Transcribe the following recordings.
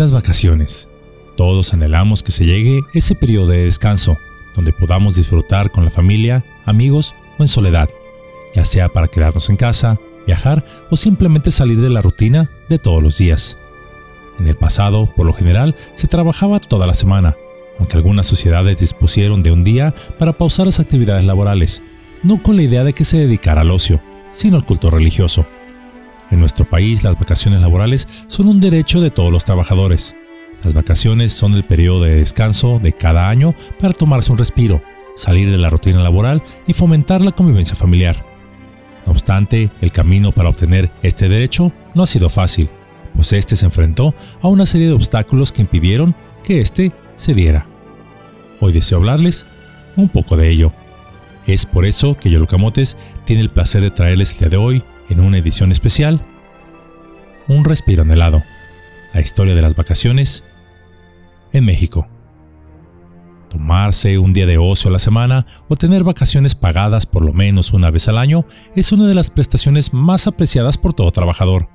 Las vacaciones. Todos anhelamos que se llegue ese periodo de descanso, donde podamos disfrutar con la familia, amigos o en soledad, ya sea para quedarnos en casa, viajar o simplemente salir de la rutina de todos los días. En el pasado, por lo general, se trabajaba toda la semana, aunque algunas sociedades dispusieron de un día para pausar las actividades laborales, no con la idea de que se dedicara al ocio, sino al culto religioso. En nuestro país, las vacaciones laborales son un derecho de todos los trabajadores. Las vacaciones son el periodo de descanso de cada año para tomarse un respiro, salir de la rutina laboral y fomentar la convivencia familiar. No obstante, el camino para obtener este derecho no ha sido fácil, pues este se enfrentó a una serie de obstáculos que impidieron que este se diera. Hoy deseo hablarles un poco de ello. Es por eso que Yolucamotes tiene el placer de traerles el día de hoy, en una edición especial, un respiro anhelado, la historia de las vacaciones en México. Tomarse un día de ocio a la semana o tener vacaciones pagadas por lo menos una vez al año es una de las prestaciones más apreciadas por todo trabajador,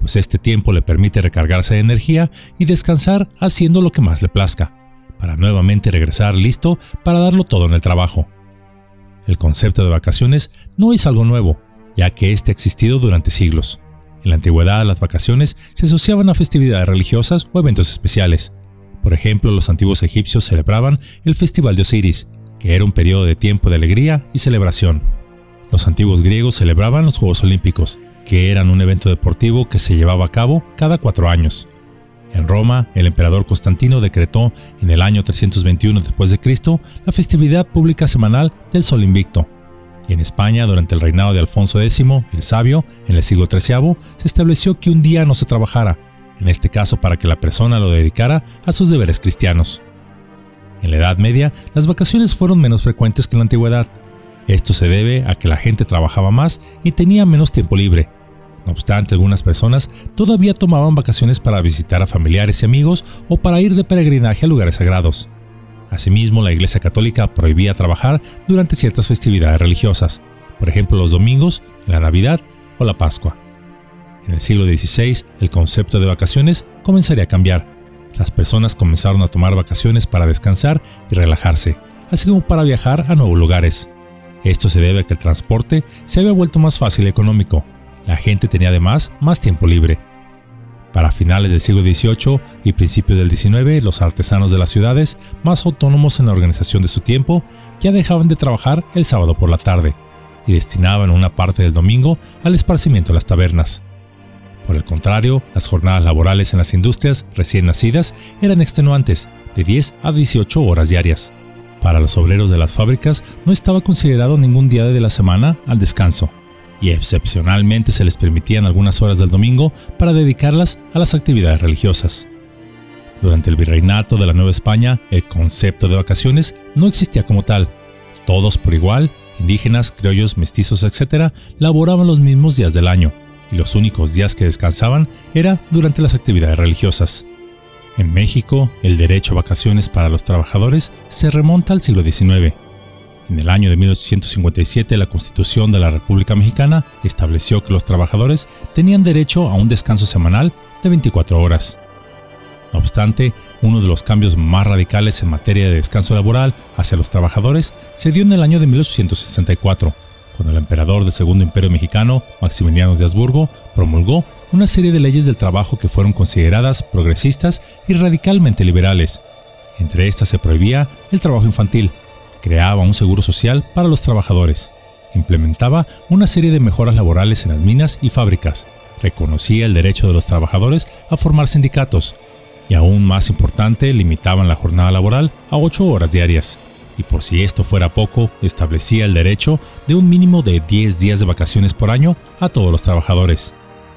pues este tiempo le permite recargarse de energía y descansar haciendo lo que más le plazca, para nuevamente regresar listo para darlo todo en el trabajo. El concepto de vacaciones no es algo nuevo, ya que este ha existido durante siglos. En la antigüedad las vacaciones se asociaban a festividades religiosas o eventos especiales. Por ejemplo, los antiguos egipcios celebraban el Festival de Osiris, que era un periodo de tiempo de alegría y celebración. Los antiguos griegos celebraban los Juegos Olímpicos, que eran un evento deportivo que se llevaba a cabo cada cuatro años. En Roma, el emperador Constantino decretó en el año 321 después de Cristo la festividad pública semanal del Sol Invicto. En España, durante el reinado de Alfonso X, el Sabio, en el siglo XIII, se estableció que un día no se trabajara, en este caso para que la persona lo dedicara a sus deberes cristianos. En la Edad Media, las vacaciones fueron menos frecuentes que en la antigüedad. Esto se debe a que la gente trabajaba más y tenía menos tiempo libre, no obstante, algunas personas todavía tomaban vacaciones para visitar a familiares y amigos o para ir de peregrinaje a lugares sagrados. Asimismo, la Iglesia Católica prohibía trabajar durante ciertas festividades religiosas, por ejemplo los domingos, la Navidad o la Pascua. En el siglo XVI, el concepto de vacaciones comenzaría a cambiar. Las personas comenzaron a tomar vacaciones para descansar y relajarse, así como para viajar a nuevos lugares. Esto se debe a que el transporte se había vuelto más fácil y económico, la gente tenía además más tiempo libre. Para finales del siglo XVIII y principios del XIX, los artesanos de las ciudades, más autónomos en la organización de su tiempo, ya dejaban de trabajar el sábado por la tarde y destinaban una parte del domingo al esparcimiento de las tabernas. Por el contrario, las jornadas laborales en las industrias recién nacidas eran extenuantes, de 10 a 18 horas diarias. Para los obreros de las fábricas no estaba considerado ningún día de la semana al descanso, y excepcionalmente se les permitían algunas horas del domingo para dedicarlas a las actividades religiosas. Durante el virreinato de la Nueva España, el concepto de vacaciones no existía como tal. Todos por igual, indígenas, criollos, mestizos, etc., laboraban los mismos días del año, y los únicos días que descansaban era durante las actividades religiosas. En México, el derecho a vacaciones para los trabajadores se remonta al siglo XIX, en el año de 1857 la Constitución de la República Mexicana estableció que los trabajadores tenían derecho a un descanso semanal de 24 horas. No obstante, uno de los cambios más radicales en materia de descanso laboral hacia los trabajadores se dio en el año de 1864, cuando el emperador del Segundo Imperio Mexicano, Maximiliano de Habsburgo, promulgó una serie de leyes del trabajo que fueron consideradas progresistas y radicalmente liberales. Entre estas se prohibía el trabajo infantil, creaba un seguro social para los trabajadores, implementaba una serie de mejoras laborales en las minas y fábricas, reconocía el derecho de los trabajadores a formar sindicatos y aún más importante, limitaban la jornada laboral a 8 horas diarias. Y por si esto fuera poco, establecía el derecho de un mínimo de 10 días de vacaciones por año a todos los trabajadores.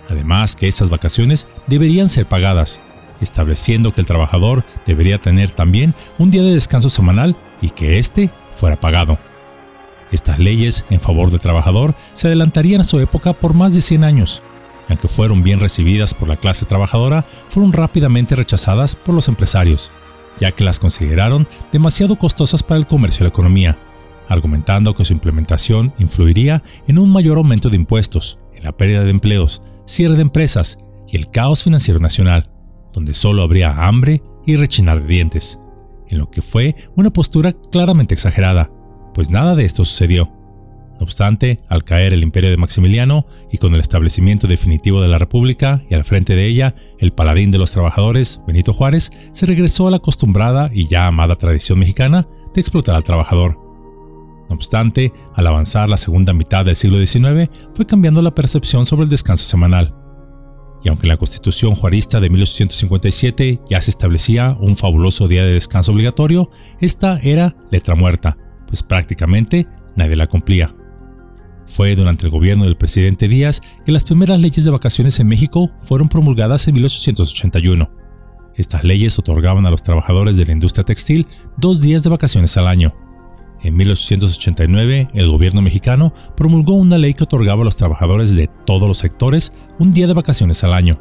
Además que estas vacaciones deberían ser pagadas, estableciendo que el trabajador debería tener también un día de descanso semanal y que éste fuera pagado. Estas leyes en favor del trabajador se adelantarían a su época por más de 100 años, aunque fueron bien recibidas por la clase trabajadora, fueron rápidamente rechazadas por los empresarios, ya que las consideraron demasiado costosas para el comercio y la economía, argumentando que su implementación influiría en un mayor aumento de impuestos, en la pérdida de empleos, cierre de empresas y el caos financiero nacional donde solo habría hambre y rechinar de dientes, en lo que fue una postura claramente exagerada, pues nada de esto sucedió. No obstante, al caer el imperio de Maximiliano y con el establecimiento definitivo de la República y al frente de ella, el paladín de los trabajadores, Benito Juárez, se regresó a la acostumbrada y ya amada tradición mexicana de explotar al trabajador. No obstante, al avanzar la segunda mitad del siglo XIX, fue cambiando la percepción sobre el descanso semanal. Y aunque en la Constitución juarista de 1857 ya se establecía un fabuloso día de descanso obligatorio, esta era letra muerta, pues prácticamente nadie la cumplía. Fue durante el gobierno del presidente Díaz que las primeras leyes de vacaciones en México fueron promulgadas en 1881. Estas leyes otorgaban a los trabajadores de la industria textil dos días de vacaciones al año. En 1889, el gobierno mexicano promulgó una ley que otorgaba a los trabajadores de todos los sectores un día de vacaciones al año.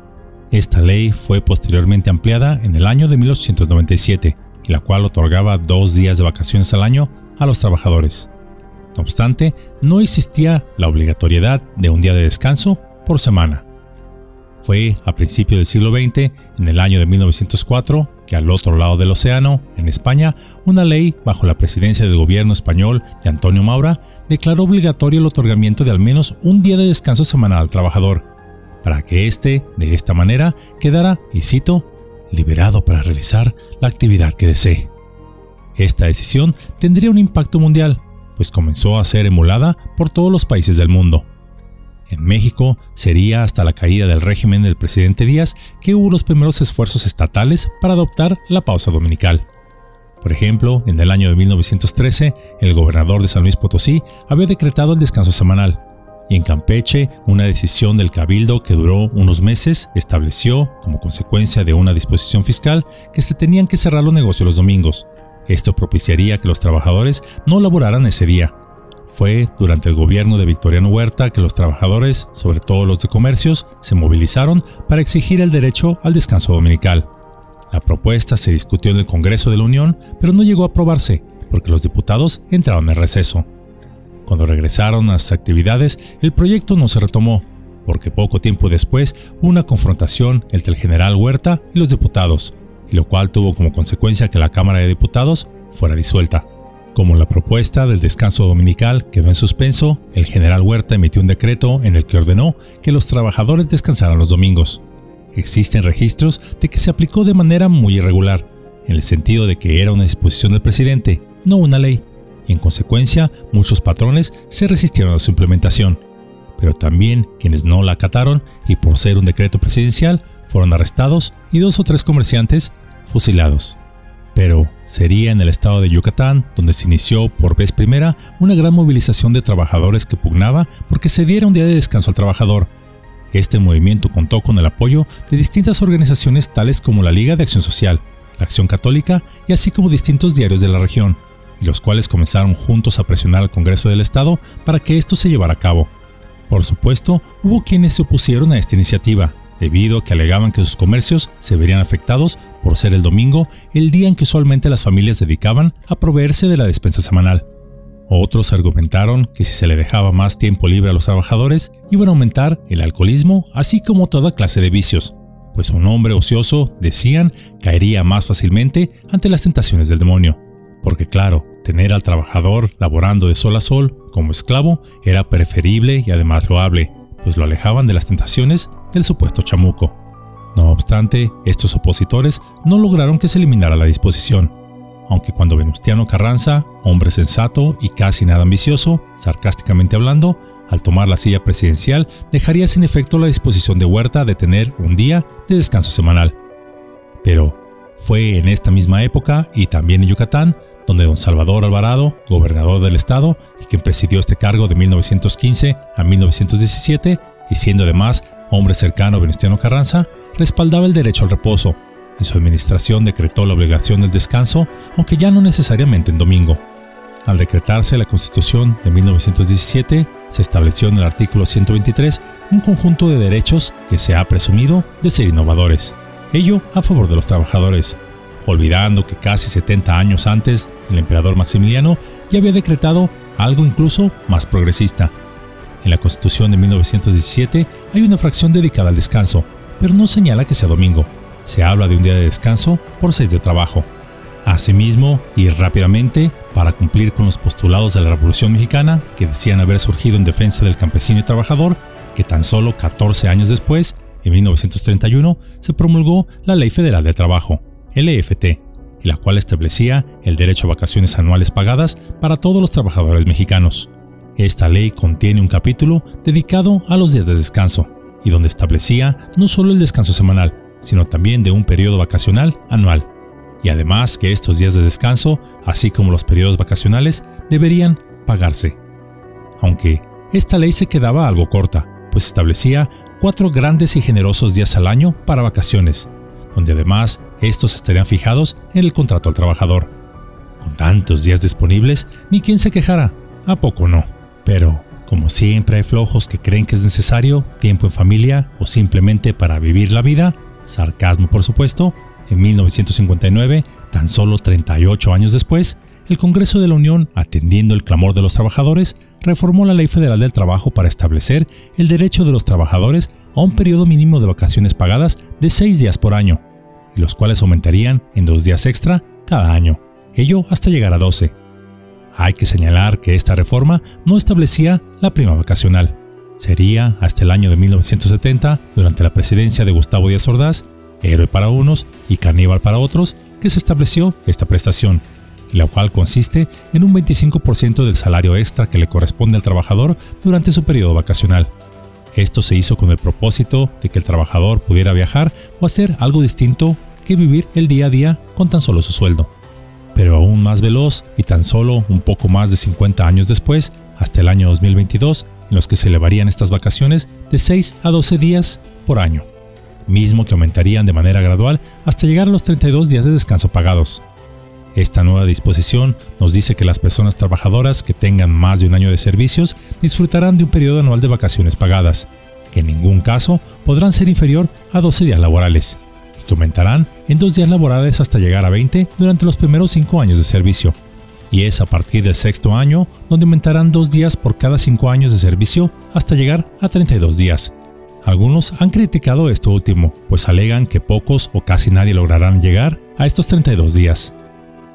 Esta ley fue posteriormente ampliada en el año de 1897, la cual otorgaba dos días de vacaciones al año a los trabajadores. No obstante, no existía la obligatoriedad de un día de descanso por semana. Fue a principios del siglo XX, en el año de 1904, que al otro lado del océano, en España, una ley bajo la presidencia del gobierno español de Antonio Maura declaró obligatorio el otorgamiento de al menos un día de descanso semanal al trabajador, para que éste, de esta manera, quedara, y cito, liberado para realizar la actividad que desee. Esta decisión tendría un impacto mundial, pues comenzó a ser emulada por todos los países del mundo. En México sería hasta la caída del régimen del presidente Díaz que hubo los primeros esfuerzos estatales para adoptar la pausa dominical. Por ejemplo, en el año de 1913, el gobernador de San Luis Potosí había decretado el descanso semanal, y en Campeche, una decisión del cabildo que duró unos meses estableció, como consecuencia de una disposición fiscal, que se tenían que cerrar los negocios los domingos, esto propiciaría que los trabajadores no laboraran ese día. Fue durante el gobierno de Victoriano Huerta que los trabajadores, sobre todo los de comercios, se movilizaron para exigir el derecho al descanso dominical. La propuesta se discutió en el Congreso de la Unión, pero no llegó a aprobarse, porque los diputados entraron en receso. Cuando regresaron a sus actividades, el proyecto no se retomó, porque poco tiempo después hubo una confrontación entre el general Huerta y los diputados, lo cual tuvo como consecuencia que la Cámara de Diputados fuera disuelta. Como la propuesta del descanso dominical quedó en suspenso, el general Huerta emitió un decreto en el que ordenó que los trabajadores descansaran los domingos. Existen registros de que se aplicó de manera muy irregular, en el sentido de que era una disposición del presidente, no una ley, y en consecuencia muchos patrones se resistieron a su implementación. Pero también quienes no la acataron y por ser un decreto presidencial fueron arrestados y dos o tres comerciantes fusilados. Pero sería en el estado de Yucatán donde se inició por vez primera una gran movilización de trabajadores que pugnaba porque se diera un día de descanso al trabajador. Este movimiento contó con el apoyo de distintas organizaciones tales como la Liga de Acción Social, la Acción Católica y así como distintos diarios de la región, los cuales comenzaron juntos a presionar al Congreso del Estado para que esto se llevara a cabo. Por supuesto, hubo quienes se opusieron a esta iniciativa, debido a que alegaban que sus comercios se verían afectados por ser el domingo el día en que usualmente las familias dedicaban a proveerse de la despensa semanal. Otros argumentaron que si se le dejaba más tiempo libre a los trabajadores, iban a aumentar el alcoholismo, así como toda clase de vicios, pues un hombre ocioso, decían, caería más fácilmente ante las tentaciones del demonio. Porque claro, tener al trabajador laborando de sol a sol como esclavo era preferible y además loable, pues lo alejaban de las tentaciones del supuesto chamuco. No obstante, estos opositores no lograron que se eliminara la disposición, aunque cuando Venustiano Carranza, hombre sensato y casi nada ambicioso, sarcásticamente hablando, al tomar la silla presidencial dejaría sin efecto la disposición de Huerta de tener un día de descanso semanal. Pero fue en esta misma época y también en Yucatán donde don Salvador Alvarado, gobernador del estado y quien presidió este cargo de 1915 a 1917, y siendo además hombre cercano a Venustiano Carranza, respaldaba el derecho al reposo. En su administración decretó la obligación del descanso, aunque ya no necesariamente en domingo. Al decretarse la Constitución de 1917, se estableció en el artículo 123 un conjunto de derechos que se ha presumido de ser innovadores, ello a favor de los trabajadores, olvidando que casi 70 años antes el emperador Maximiliano ya había decretado algo incluso más progresista. En la Constitución de 1917 hay una fracción dedicada al descanso, pero no señala que sea domingo. se habla de un día de descanso por seis de trabajo. Asimismo, y rápidamente, para cumplir con los postulados de la Revolución Mexicana, que decían haber surgido en defensa del campesino y trabajador, que tan solo 14 años después, en 1931, se promulgó la Ley Federal de Trabajo, LFT, la cual establecía el derecho a vacaciones anuales pagadas para todos los trabajadores mexicanos. Esta ley contiene un capítulo dedicado a los días de descanso, y donde establecía no solo el descanso semanal, sino también de un periodo vacacional anual, y además que estos días de descanso, así como los periodos vacacionales, deberían pagarse. Aunque esta ley se quedaba algo corta, pues establecía cuatro grandes y generosos días al año para vacaciones, donde además estos estarían fijados en el contrato al trabajador. Con tantos días disponibles, ni quien se quejara, ¿a poco no? Pero, como siempre hay flojos que creen que es necesario tiempo en familia o simplemente para vivir la vida, sarcasmo por supuesto, en 1959, tan solo 38 años después, el Congreso de la Unión, atendiendo el clamor de los trabajadores, reformó la Ley Federal del Trabajo para establecer el derecho de los trabajadores a un periodo mínimo de vacaciones pagadas de 6 días por año, y los cuales aumentarían en dos días extra cada año, ello hasta llegar a 12. Hay que señalar que esta reforma no establecía la prima vacacional. Sería hasta el año de 1970, durante la presidencia de Gustavo Díaz Ordaz, héroe para unos y caníbal para otros, que se estableció esta prestación, la cual consiste en un 25% del salario extra que le corresponde al trabajador durante su periodo vacacional. Esto se hizo con el propósito de que el trabajador pudiera viajar o hacer algo distinto que vivir el día a día con tan solo su sueldo. Pero aún más veloz y tan solo un poco más de 50 años después, hasta el año 2022, en los que se elevarían estas vacaciones de 6 a 12 días por año, mismo que aumentarían de manera gradual hasta llegar a los 32 días de descanso pagados. Esta nueva disposición nos dice que las personas trabajadoras que tengan más de un año de servicios disfrutarán de un periodo anual de vacaciones pagadas, que en ningún caso podrán ser inferior a 12 días laborales, que aumentarán en dos días laborales hasta llegar a 20 durante los primeros 5 años de servicio. Y es a partir del sexto año donde aumentarán dos días por cada 5 años de servicio hasta llegar a 32 días. Algunos han criticado esto último, pues alegan que pocos o casi nadie lograrán llegar a estos 32 días.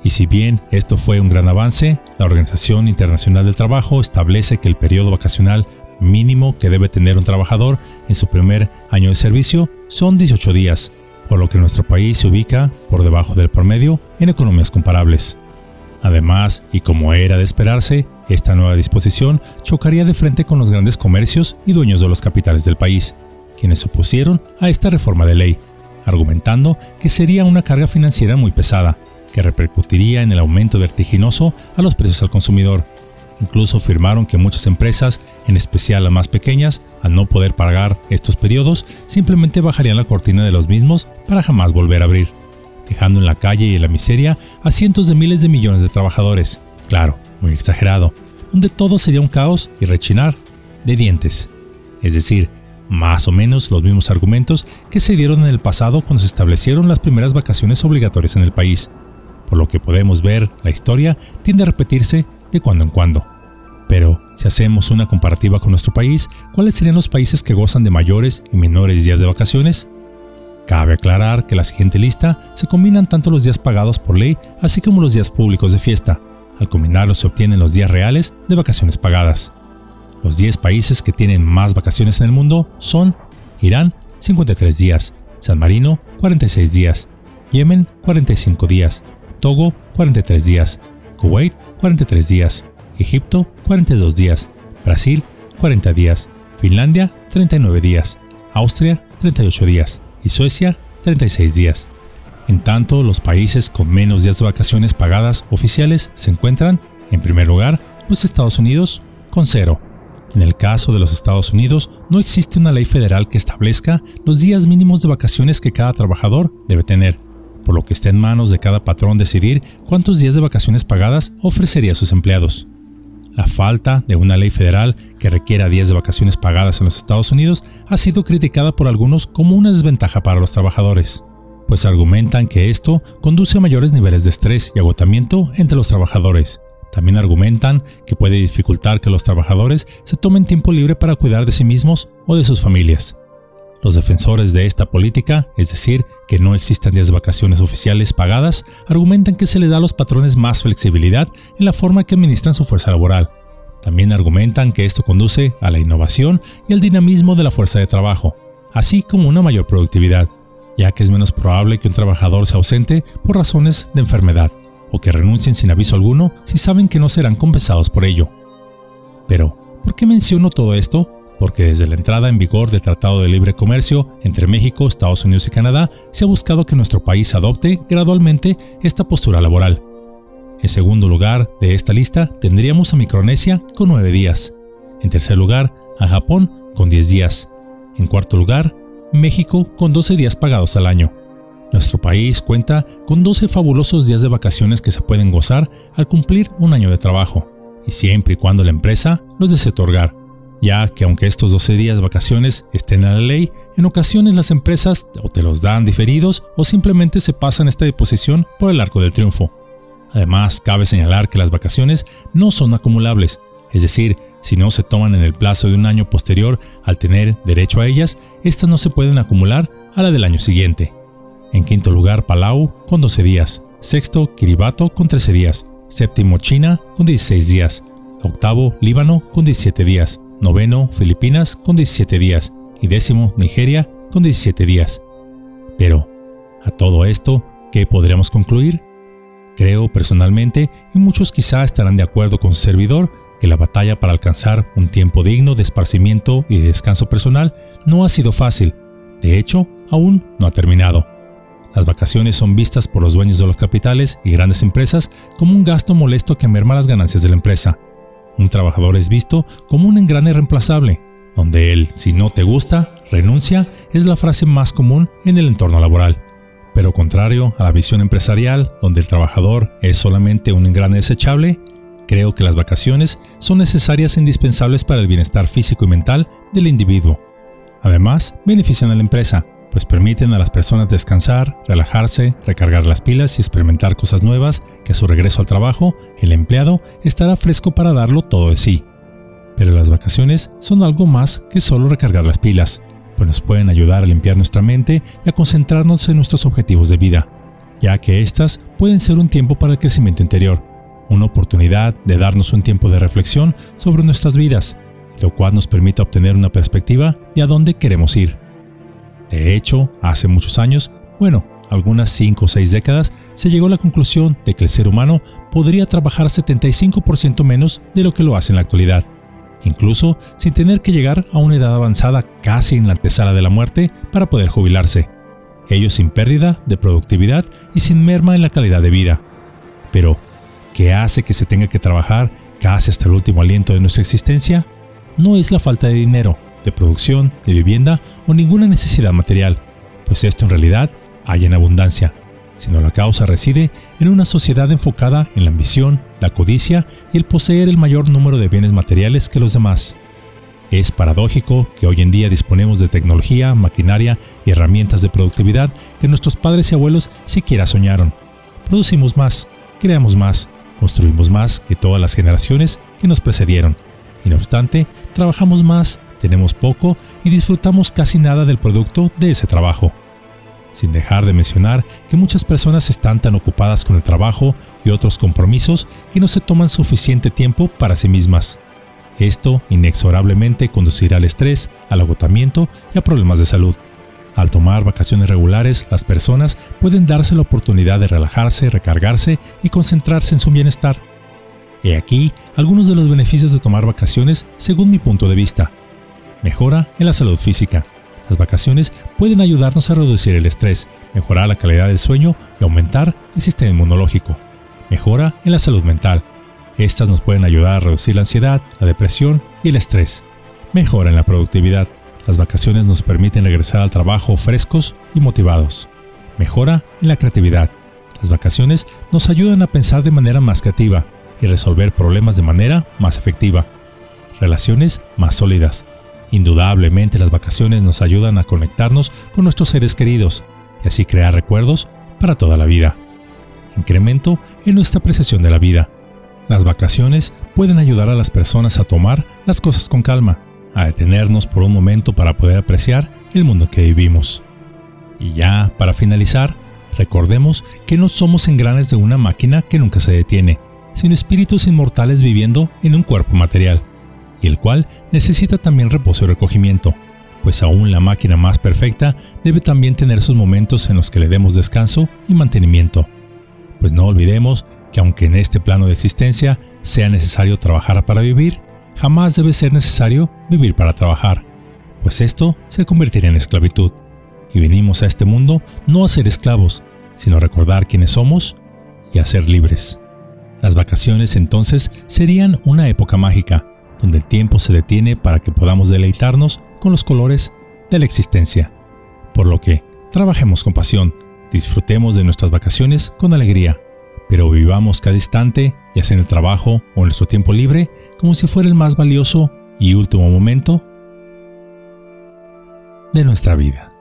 Y si bien esto fue un gran avance, la Organización Internacional del Trabajo establece que el periodo vacacional mínimo que debe tener un trabajador en su primer año de servicio son 18 días, por lo que nuestro país se ubica por debajo del promedio en economías comparables. Además, y como era de esperarse, esta nueva disposición chocaría de frente con los grandes comercios y dueños de los capitales del país, quienes se opusieron a esta reforma de ley, argumentando que sería una carga financiera muy pesada, que repercutiría en el aumento vertiginoso a los precios al consumidor. Incluso afirmaron que muchas empresas, en especial las más pequeñas, al no poder pagar estos periodos, simplemente bajarían la cortina de los mismos para jamás volver a abrir, dejando en la calle y en la miseria a cientos de miles de millones de trabajadores. Claro, muy exagerado, donde todo sería un caos y rechinar de dientes. Es decir, más o menos los mismos argumentos que se dieron en el pasado cuando se establecieron las primeras vacaciones obligatorias en el país, por lo que podemos ver, la historia tiende a repetirse de cuando en cuando. Pero, si hacemos una comparativa con nuestro país, ¿cuáles serían los países que gozan de mayores y menores días de vacaciones? Cabe aclarar que la siguiente lista se combinan tanto los días pagados por ley así como los días públicos de fiesta. Al combinarlos se obtienen los días reales de vacaciones pagadas. Los 10 países que tienen más vacaciones en el mundo son Irán 53 días, San Marino 46 días, Yemen 45 días, Togo 43 días, Kuwait 43 días, Egipto 42 días, Brasil 40 días, Finlandia 39 días, Austria 38 días y Suecia 36 días. En tanto, los países con menos días de vacaciones pagadas oficiales se encuentran, en primer lugar, los Estados Unidos con cero. En el caso de los Estados Unidos, no existe una ley federal que establezca los días mínimos de vacaciones que cada trabajador debe tener por lo que está en manos de cada patrón decidir cuántos días de vacaciones pagadas ofrecería a sus empleados. La falta de una ley federal que requiera días de vacaciones pagadas en los Estados Unidos ha sido criticada por algunos como una desventaja para los trabajadores, pues argumentan que esto conduce a mayores niveles de estrés y agotamiento entre los trabajadores. También argumentan que puede dificultar que los trabajadores se tomen tiempo libre para cuidar de sí mismos o de sus familias. Los defensores de esta política, es decir, que no existan días de vacaciones oficiales pagadas, argumentan que se le da a los patrones más flexibilidad en la forma que administran su fuerza laboral. También argumentan que esto conduce a la innovación y al dinamismo de la fuerza de trabajo, así como una mayor productividad, ya que es menos probable que un trabajador se ausente por razones de enfermedad o que renuncien sin aviso alguno si saben que no serán compensados por ello. Pero, ¿por qué menciono todo esto? Porque desde la entrada en vigor del Tratado de Libre Comercio entre México, Estados Unidos y Canadá, se ha buscado que nuestro país adopte gradualmente esta postura laboral. En segundo lugar de esta lista tendríamos a Micronesia con 9 días. En tercer lugar, a Japón con 10 días. En cuarto lugar, México con 12 días pagados al año. Nuestro país cuenta con 12 fabulosos días de vacaciones que se pueden gozar al cumplir un año de trabajo, y siempre y cuando la empresa los desee otorgar ya que aunque estos 12 días de vacaciones estén en la ley, en ocasiones las empresas o te los dan diferidos o simplemente se pasan esta disposición por el arco del triunfo. Además, cabe señalar que las vacaciones no son acumulables, es decir, si no se toman en el plazo de un año posterior al tener derecho a ellas, estas no se pueden acumular a la del año siguiente. En quinto lugar, Palau con 12 días. Sexto, Kiribati con 13 días. Séptimo, China con 16 días. Octavo, Líbano con 17 días noveno Filipinas con 17 días y décimo Nigeria con 17 días. Pero, a todo esto, ¿qué podríamos concluir? Creo personalmente, y muchos quizá estarán de acuerdo con su servidor, que la batalla para alcanzar un tiempo digno de esparcimiento y de descanso personal no ha sido fácil. De hecho, aún no ha terminado. Las vacaciones son vistas por los dueños de los capitales y grandes empresas como un gasto molesto que merma las ganancias de la empresa. Un trabajador es visto como un engrane reemplazable, donde el si no te gusta, renuncia es la frase más común en el entorno laboral. Pero contrario a la visión empresarial, donde el trabajador es solamente un engrane desechable, creo que las vacaciones son necesarias e indispensables para el bienestar físico y mental del individuo. Además, benefician a la empresa, pues permiten a las personas descansar, relajarse, recargar las pilas y experimentar cosas nuevas que a su regreso al trabajo el empleado estará fresco para darlo todo de sí. Pero las vacaciones son algo más que solo recargar las pilas, pues nos pueden ayudar a limpiar nuestra mente y a concentrarnos en nuestros objetivos de vida, ya que éstas pueden ser un tiempo para el crecimiento interior, una oportunidad de darnos un tiempo de reflexión sobre nuestras vidas, lo cual nos permite obtener una perspectiva de a dónde queremos ir. De hecho, hace muchos años, bueno, algunas 5 o 6 décadas, se llegó a la conclusión de que el ser humano podría trabajar 75% menos de lo que lo hace en la actualidad, incluso sin tener que llegar a una edad avanzada casi en la antesala de la muerte para poder jubilarse, ello sin pérdida de productividad y sin merma en la calidad de vida. Pero, ¿qué hace que se tenga que trabajar casi hasta el último aliento de nuestra existencia? No es la falta de dinero, de producción, de vivienda o ninguna necesidad material, pues esto en realidad hay en abundancia, sino la causa reside en una sociedad enfocada en la ambición, la codicia y el poseer el mayor número de bienes materiales que los demás. Es paradójico que hoy en día disponemos de tecnología, maquinaria y herramientas de productividad que nuestros padres y abuelos siquiera soñaron. Producimos más, creamos más, construimos más que todas las generaciones que nos precedieron. Y no obstante, trabajamos más tenemos poco y disfrutamos casi nada del producto de ese trabajo. Sin dejar de mencionar que muchas personas están tan ocupadas con el trabajo y otros compromisos que no se toman suficiente tiempo para sí mismas. Esto inexorablemente conducirá al estrés, al agotamiento y a problemas de salud. Al tomar vacaciones regulares, las personas pueden darse la oportunidad de relajarse, recargarse y concentrarse en su bienestar. He aquí algunos de los beneficios de tomar vacaciones según mi punto de vista. Mejora en la salud física. Las vacaciones pueden ayudarnos a reducir el estrés, mejorar la calidad del sueño y aumentar el sistema inmunológico. Mejora en la salud mental. Estas nos pueden ayudar a reducir la ansiedad, la depresión y el estrés. Mejora en la productividad. Las vacaciones nos permiten regresar al trabajo frescos y motivados. Mejora en la creatividad. Las vacaciones nos ayudan a pensar de manera más creativa y resolver problemas de manera más efectiva. Relaciones más sólidas. Indudablemente las vacaciones nos ayudan a conectarnos con nuestros seres queridos y así crear recuerdos para toda la vida. Incremento en nuestra apreciación de la vida. Las vacaciones pueden ayudar a las personas a tomar las cosas con calma, a detenernos por un momento para poder apreciar el mundo que vivimos. Y ya, para finalizar, recordemos que no somos engranes de una máquina que nunca se detiene, sino espíritus inmortales viviendo en un cuerpo material, y el cual necesita también reposo y recogimiento, pues aún la máquina más perfecta debe también tener sus momentos en los que le demos descanso y mantenimiento. Pues no olvidemos que aunque en este plano de existencia sea necesario trabajar para vivir, jamás debe ser necesario vivir para trabajar, pues esto se convertiría en esclavitud. Y venimos a este mundo no a ser esclavos, sino a recordar quiénes somos y a ser libres. Las vacaciones entonces serían una época mágica, donde el tiempo se detiene para que podamos deleitarnos con los colores de la existencia. Por lo que, trabajemos con pasión, disfrutemos de nuestras vacaciones con alegría, pero vivamos cada instante, ya sea en el trabajo o en nuestro tiempo libre, como si fuera el más valioso y último momento de nuestra vida.